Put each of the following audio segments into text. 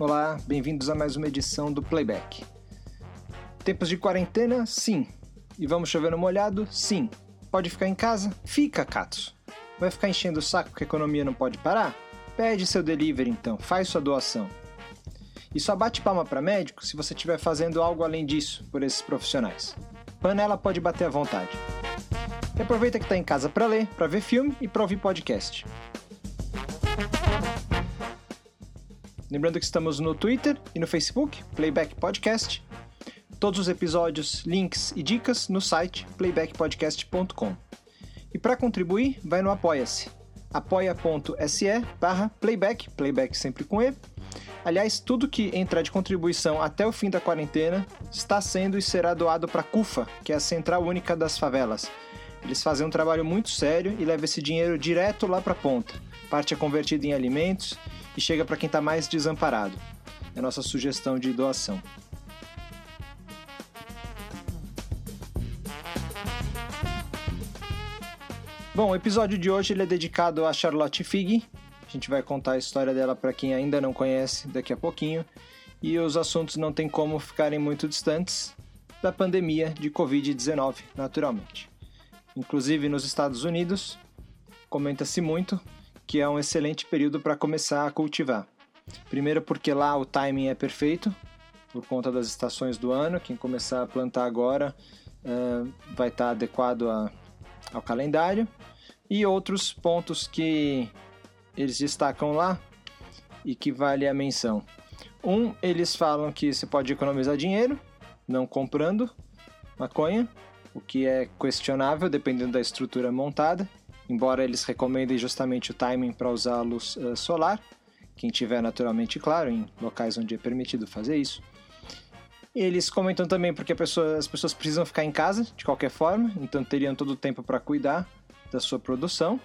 Olá, bem-vindos a mais uma edição do Playback. Tempos de quarentena? Sim. E vamos chover no molhado? Sim. Pode ficar em casa? Fica, Katsu. Vai ficar enchendo o saco que a economia não pode parar? Pede seu delivery então, faz sua doação. E só bate palma para médico se você estiver fazendo algo além disso por esses profissionais. Panela pode bater à vontade. E aproveita que está em casa para ler, para ver filme e para ouvir podcast. Lembrando que estamos no Twitter e no Facebook, Playback Podcast. Todos os episódios, links e dicas no site playbackpodcast.com. E para contribuir, vai no Apoia-se. apoia.se barra playback, playback sempre com E, Aliás, tudo que entrar de contribuição até o fim da quarentena está sendo e será doado para a CUFA, que é a Central Única das Favelas. Eles fazem um trabalho muito sério e levam esse dinheiro direto lá para a ponta. Parte é convertida em alimentos e chega para quem está mais desamparado. É a nossa sugestão de doação. Bom, o episódio de hoje ele é dedicado a Charlotte Fig, a gente vai contar a história dela para quem ainda não conhece daqui a pouquinho. E os assuntos não tem como ficarem muito distantes da pandemia de Covid-19, naturalmente. Inclusive nos Estados Unidos, comenta-se muito que é um excelente período para começar a cultivar. Primeiro, porque lá o timing é perfeito, por conta das estações do ano. Quem começar a plantar agora uh, vai estar tá adequado a, ao calendário. E outros pontos que eles destacam lá e que vale a menção. Um, eles falam que você pode economizar dinheiro não comprando maconha, o que é questionável dependendo da estrutura montada, embora eles recomendem justamente o timing para usar a luz uh, solar, quem tiver naturalmente claro em locais onde é permitido fazer isso. Eles comentam também porque pessoa, as pessoas precisam ficar em casa de qualquer forma, então teriam todo o tempo para cuidar da sua produção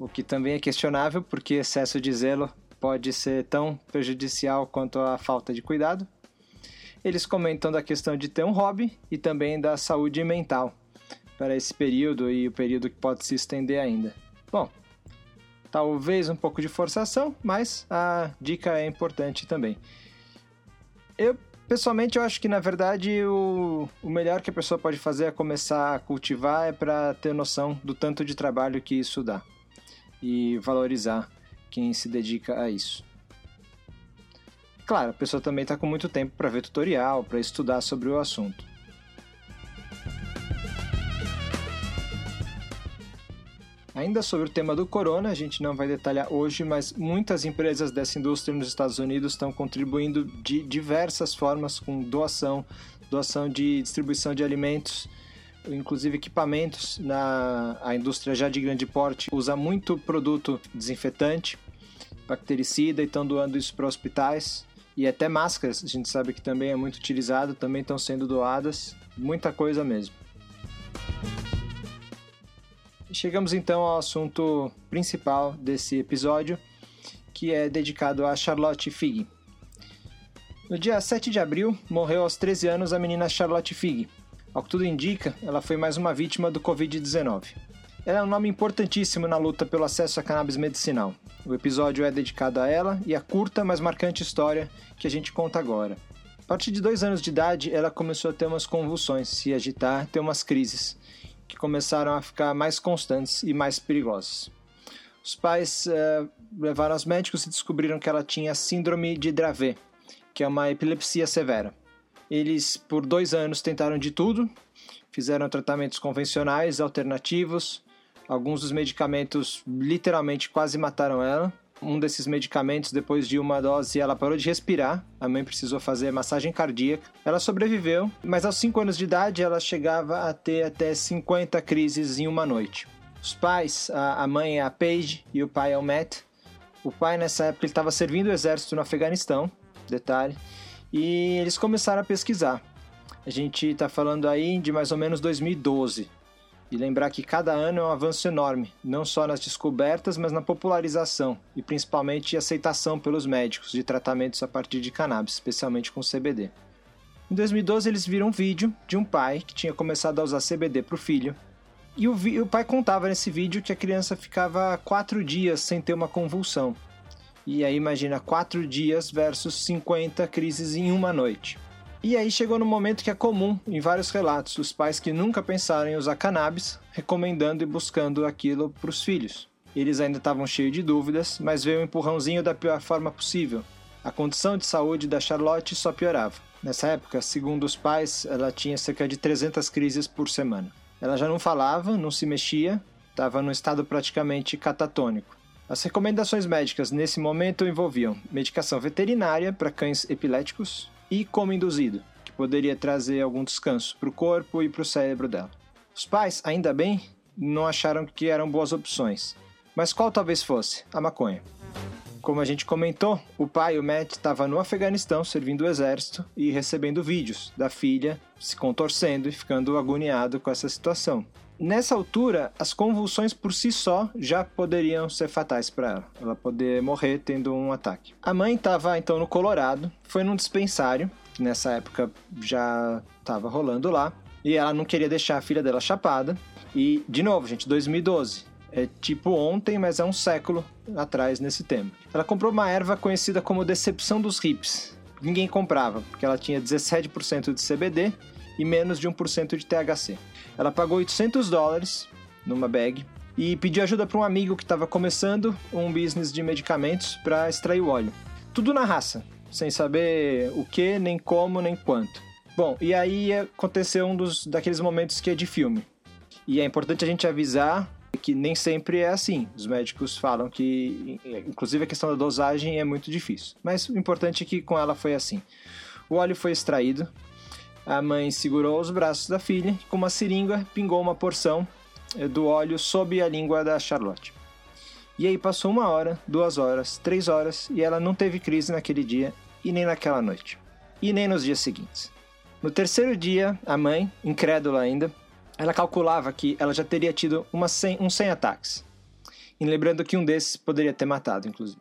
o que também é questionável porque excesso de zelo pode ser tão prejudicial quanto a falta de cuidado. Eles comentam da questão de ter um hobby e também da saúde mental para esse período e o período que pode se estender ainda. Bom, talvez um pouco de forçação, mas a dica é importante também. Eu pessoalmente eu acho que na verdade o, o melhor que a pessoa pode fazer é começar a cultivar é para ter noção do tanto de trabalho que isso dá e valorizar quem se dedica a isso. Claro, a pessoa também está com muito tempo para ver tutorial, para estudar sobre o assunto. Ainda sobre o tema do corona, a gente não vai detalhar hoje, mas muitas empresas dessa indústria nos Estados Unidos estão contribuindo de diversas formas com doação, doação de distribuição de alimentos inclusive equipamentos. Na a indústria já de grande porte usa muito produto desinfetante, bactericida e estão doando isso para hospitais. E até máscaras, a gente sabe que também é muito utilizado, também estão sendo doadas, muita coisa mesmo. Chegamos então ao assunto principal desse episódio, que é dedicado a Charlotte Fig. No dia 7 de abril, morreu aos 13 anos a menina Charlotte Fig, ao que tudo indica, ela foi mais uma vítima do Covid-19. Ela é um nome importantíssimo na luta pelo acesso a cannabis medicinal. O episódio é dedicado a ela e à curta, mas marcante história que a gente conta agora. A partir de dois anos de idade, ela começou a ter umas convulsões, se agitar, ter umas crises, que começaram a ficar mais constantes e mais perigosas. Os pais uh, levaram aos médicos e descobriram que ela tinha síndrome de Dravet, que é uma epilepsia severa. Eles, por dois anos, tentaram de tudo, fizeram tratamentos convencionais, alternativos. Alguns dos medicamentos literalmente quase mataram ela. Um desses medicamentos, depois de uma dose, ela parou de respirar. A mãe precisou fazer massagem cardíaca. Ela sobreviveu, mas aos 5 anos de idade ela chegava a ter até 50 crises em uma noite. Os pais, a mãe é a Paige e o pai é o Matt. O pai, nessa época, estava servindo o exército no Afeganistão, detalhe e eles começaram a pesquisar. A gente está falando aí de mais ou menos 2012. E lembrar que cada ano é um avanço enorme, não só nas descobertas, mas na popularização e principalmente aceitação pelos médicos de tratamentos a partir de cannabis, especialmente com CBD. Em 2012, eles viram um vídeo de um pai que tinha começado a usar CBD para o filho. E o, o pai contava nesse vídeo que a criança ficava quatro dias sem ter uma convulsão. E aí imagina 4 dias versus 50 crises em uma noite. E aí chegou no momento que é comum em vários relatos os pais que nunca pensaram em usar cannabis recomendando e buscando aquilo para os filhos. Eles ainda estavam cheios de dúvidas, mas veio um empurrãozinho da pior forma possível. A condição de saúde da Charlotte só piorava. Nessa época, segundo os pais, ela tinha cerca de 300 crises por semana. Ela já não falava, não se mexia, estava num estado praticamente catatônico. As recomendações médicas nesse momento envolviam medicação veterinária para cães epiléticos e coma induzido, que poderia trazer algum descanso para o corpo e para o cérebro dela. Os pais, ainda bem, não acharam que eram boas opções. Mas qual talvez fosse? A maconha. Como a gente comentou, o pai, o Matt, estava no Afeganistão servindo o exército e recebendo vídeos da filha se contorcendo e ficando agoniado com essa situação. Nessa altura, as convulsões por si só já poderiam ser fatais para ela. Ela poder morrer tendo um ataque. A mãe estava então no Colorado, foi num dispensário, que nessa época já estava rolando lá, e ela não queria deixar a filha dela chapada. E, de novo, gente, 2012 é tipo ontem, mas é um século atrás nesse tema. Ela comprou uma erva conhecida como decepção dos hips. Ninguém comprava, porque ela tinha 17% de CBD e menos de 1% de THC. Ela pagou 800 dólares numa bag e pediu ajuda para um amigo que estava começando um business de medicamentos para extrair o óleo. Tudo na raça, sem saber o que, nem como, nem quanto. Bom, e aí aconteceu um dos daqueles momentos que é de filme. E é importante a gente avisar que nem sempre é assim. Os médicos falam que, inclusive, a questão da dosagem é muito difícil. Mas o importante é que com ela foi assim. O óleo foi extraído, a mãe segurou os braços da filha e, com uma seringa, pingou uma porção eh, do óleo sob a língua da Charlotte. E aí passou uma hora, duas horas, três horas e ela não teve crise naquele dia e nem naquela noite. E nem nos dias seguintes. No terceiro dia, a mãe, incrédula ainda, ela calculava que ela já teria tido uma 100, uns 100 ataques. E lembrando que um desses poderia ter matado, inclusive.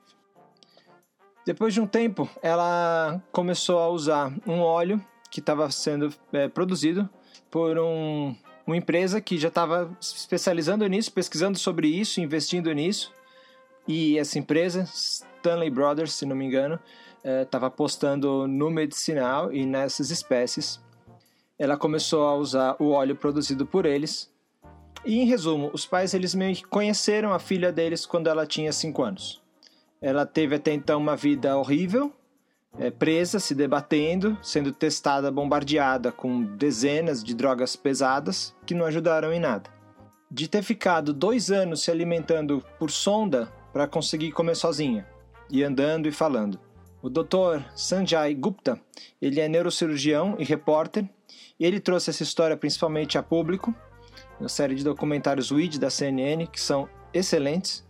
Depois de um tempo, ela começou a usar um óleo que estava sendo é, produzido por um, uma empresa que já estava especializando nisso, pesquisando sobre isso, investindo nisso. E essa empresa, Stanley Brothers, se não me engano, estava é, apostando no medicinal e nessas espécies ela começou a usar o óleo produzido por eles. E em resumo, os pais eles meio que conheceram a filha deles quando ela tinha 5 anos. Ela teve até então uma vida horrível, é, presa, se debatendo, sendo testada, bombardeada com dezenas de drogas pesadas que não ajudaram em nada. De ter ficado dois anos se alimentando por sonda para conseguir comer sozinha, e andando e falando. O Dr. Sanjay Gupta, ele é neurocirurgião e repórter e ele trouxe essa história principalmente a público, na série de documentários WID da CNN, que são excelentes.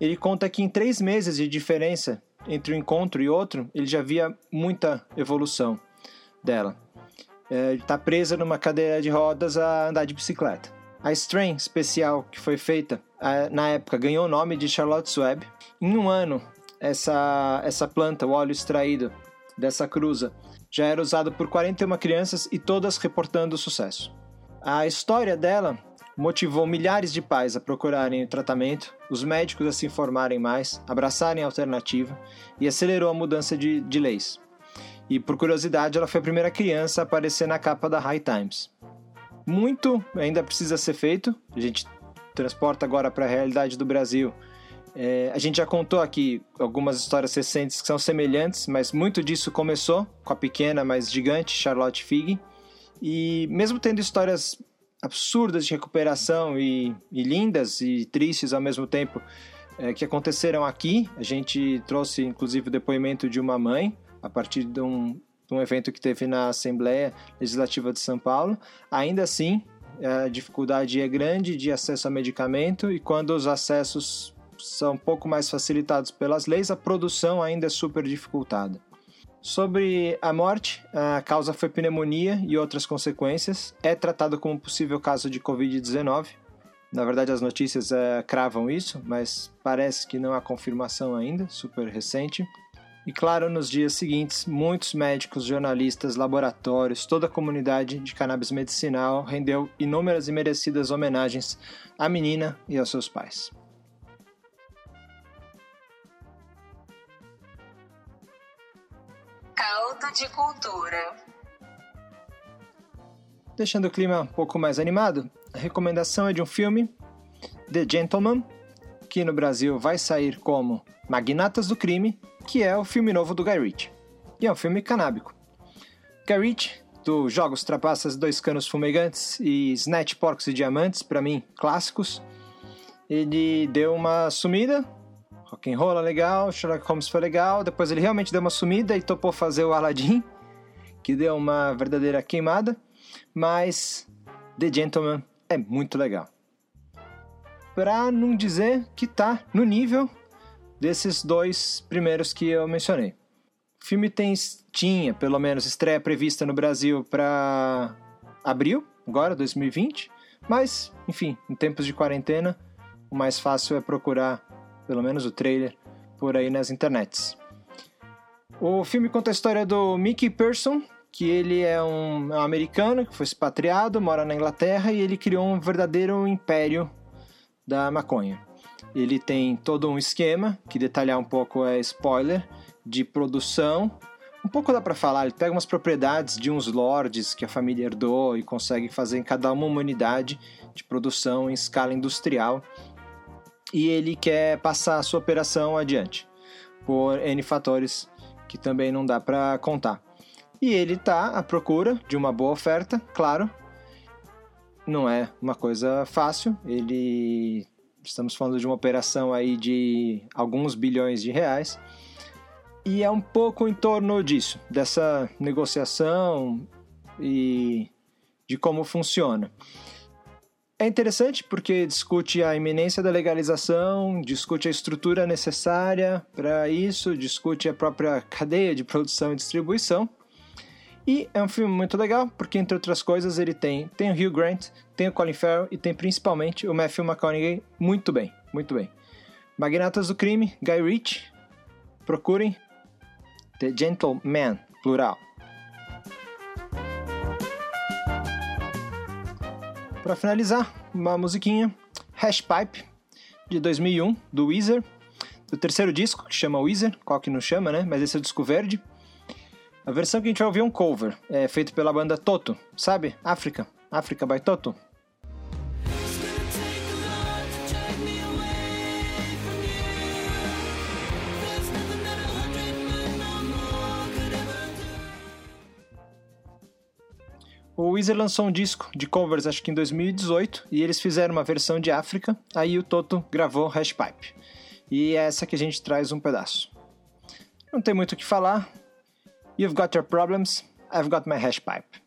Ele conta que em três meses de diferença entre um encontro e outro, ele já via muita evolução dela. É, está presa numa cadeira de rodas a andar de bicicleta. A strain especial que foi feita na época ganhou o nome de Charlotte's Web. Em um ano, essa, essa planta, o óleo extraído dessa cruza, já era usado por 41 crianças e todas reportando sucesso. A história dela motivou milhares de pais a procurarem o tratamento, os médicos a se informarem mais, abraçarem a alternativa e acelerou a mudança de, de leis. E por curiosidade, ela foi a primeira criança a aparecer na capa da High Times. Muito ainda precisa ser feito, a gente transporta agora para a realidade do Brasil é, a gente já contou aqui algumas histórias recentes que são semelhantes, mas muito disso começou com a pequena, mas gigante Charlotte Fig. E mesmo tendo histórias absurdas de recuperação e, e lindas e tristes ao mesmo tempo é, que aconteceram aqui, a gente trouxe inclusive o depoimento de uma mãe a partir de um, de um evento que teve na Assembleia Legislativa de São Paulo. Ainda assim, a dificuldade é grande de acesso a medicamento e quando os acessos são um pouco mais facilitados pelas leis, a produção ainda é super dificultada. Sobre a morte, a causa foi pneumonia e outras consequências. É tratado como possível caso de Covid-19. Na verdade, as notícias é, cravam isso, mas parece que não há confirmação ainda, super recente. E claro, nos dias seguintes, muitos médicos, jornalistas, laboratórios, toda a comunidade de cannabis medicinal rendeu inúmeras e merecidas homenagens à menina e aos seus pais. De Cultura. Deixando o clima um pouco mais animado, a recomendação é de um filme, The Gentleman, que no Brasil vai sair como Magnatas do Crime, que é o filme novo do Guy Ritchie. E é um filme canábico. Guy Ritchie, do Jogos Trapaças, Dois Canos Fumegantes e Snatch Porcos e Diamantes, para mim, clássicos, ele deu uma sumida, rock and roll é legal, Sherlock Holmes foi legal, depois ele realmente deu uma sumida e topou fazer o Aladdin, que deu uma verdadeira queimada mas The Gentleman é muito legal. Pra não dizer que tá no nível desses dois primeiros que eu mencionei. O filme tem, tinha, pelo menos, estreia prevista no Brasil para abril, agora, 2020, mas, enfim, em tempos de quarentena, o mais fácil é procurar, pelo menos o trailer, por aí nas internets. O filme conta a história do Mickey Pearson, que ele é um, é um americano que foi expatriado, mora na Inglaterra e ele criou um verdadeiro império da maconha. Ele tem todo um esquema, que detalhar um pouco é spoiler, de produção. Um pouco dá para falar, ele pega umas propriedades de uns lords que a família herdou e consegue fazer em cada uma uma unidade de produção em escala industrial. E ele quer passar a sua operação adiante, por N fatores que também não dá para contar. E ele está à procura de uma boa oferta, claro. Não é uma coisa fácil. Ele estamos falando de uma operação aí de alguns bilhões de reais. E é um pouco em torno disso, dessa negociação e de como funciona. É interessante porque discute a iminência da legalização, discute a estrutura necessária para isso, discute a própria cadeia de produção e distribuição. E é um filme muito legal, porque entre outras coisas ele tem, tem o Hugh Grant, tem o Colin Farrell e tem principalmente o Matthew McConaughey muito bem, muito bem. Magnatas do Crime, Guy Ritchie, procurem The Gentleman, plural. Para finalizar, uma musiquinha, Hashpipe, de 2001, do Weezer, do terceiro disco, que chama Weezer, qual que não chama, né? Mas esse é o disco verde. A versão que a gente vai ouvir é um cover, é feito pela banda Toto, sabe? África, África by Toto. O Weezer lançou um disco de covers, acho que em 2018, e eles fizeram uma versão de África, aí o Toto gravou Hashpipe. E é essa que a gente traz um pedaço. Não tem muito o que falar, You've got your problems, I've got my hash pipe.